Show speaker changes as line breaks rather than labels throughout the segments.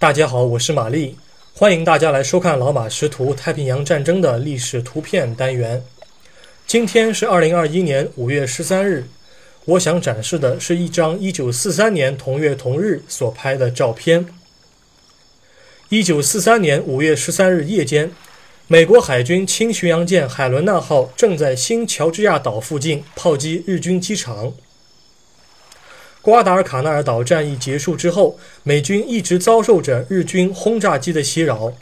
大家好，我是玛丽，欢迎大家来收看《老马识图：太平洋战争的历史图片》单元。今天是二零二一年五月十三日，我想展示的是一张一九四三年同月同日所拍的照片。一九四三年五月十三日夜间，美国海军轻巡洋舰海伦娜号正在新乔治亚岛附近炮击日军机场。瓜达尔卡纳尔岛战役结束之后，美军一直遭受着日军轰炸机的袭扰。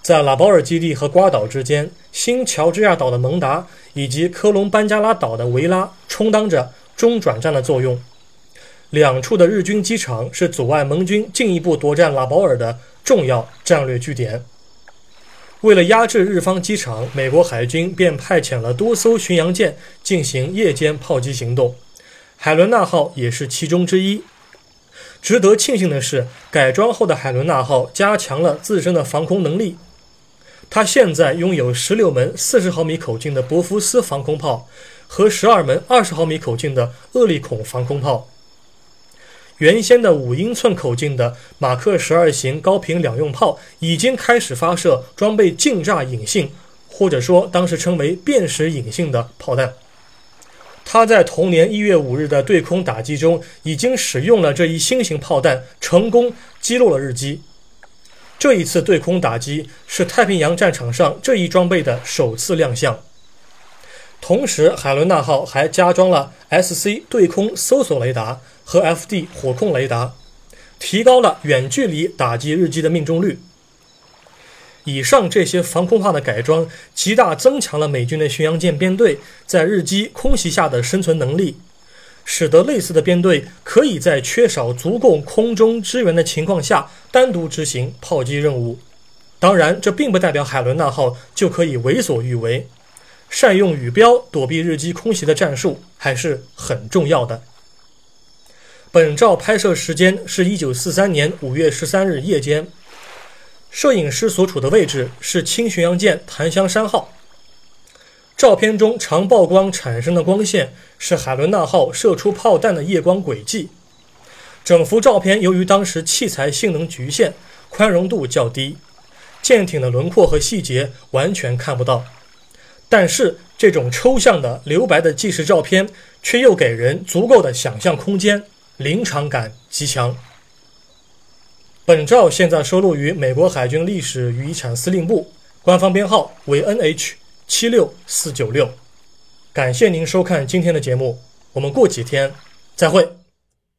在拉保尔基地和瓜岛之间，新乔治亚岛的蒙达以及科隆班加拉岛的维拉充当着中转站的作用。两处的日军机场是阻碍盟军进一步夺占拉保尔的重要战略据点。为了压制日方机场，美国海军便派遣了多艘巡洋舰进行夜间炮击行动。海伦娜号也是其中之一。值得庆幸的是，改装后的海伦娜号加强了自身的防空能力。它现在拥有十六门四十毫米口径的博福斯防空炮和十二门二十毫米口径的厄利孔防空炮。原先的五英寸口径的马克十二型高频两用炮已经开始发射装备近炸引信，或者说当时称为辨识引信的炮弹。他在同年一月五日的对空打击中，已经使用了这一新型炮弹，成功击落了日机。这一次对空打击是太平洋战场上这一装备的首次亮相。同时，海伦娜号还加装了 SC 对空搜索雷达和 FD 火控雷达，提高了远距离打击日机的命中率。以上这些防空炮的改装，极大增强了美军的巡洋舰编队在日机空袭下的生存能力，使得类似的编队可以在缺少足够空中支援的情况下单独执行炮击任务。当然，这并不代表海伦娜号就可以为所欲为，善用雨标躲避日机空袭的战术还是很重要的。本照拍摄时间是一九四三年五月十三日夜间。摄影师所处的位置是轻巡洋舰檀香山号。照片中长曝光产生的光线是海伦娜号射出炮弹的夜光轨迹。整幅照片由于当时器材性能局限，宽容度较低，舰艇的轮廓和细节完全看不到。但是这种抽象的留白的纪实照片却又给人足够的想象空间，临场感极强。本照现在收录于美国海军历史与遗产司令部，官方编号为 NH 七六四九六。感谢您收看今天的节目，我们过几天再会。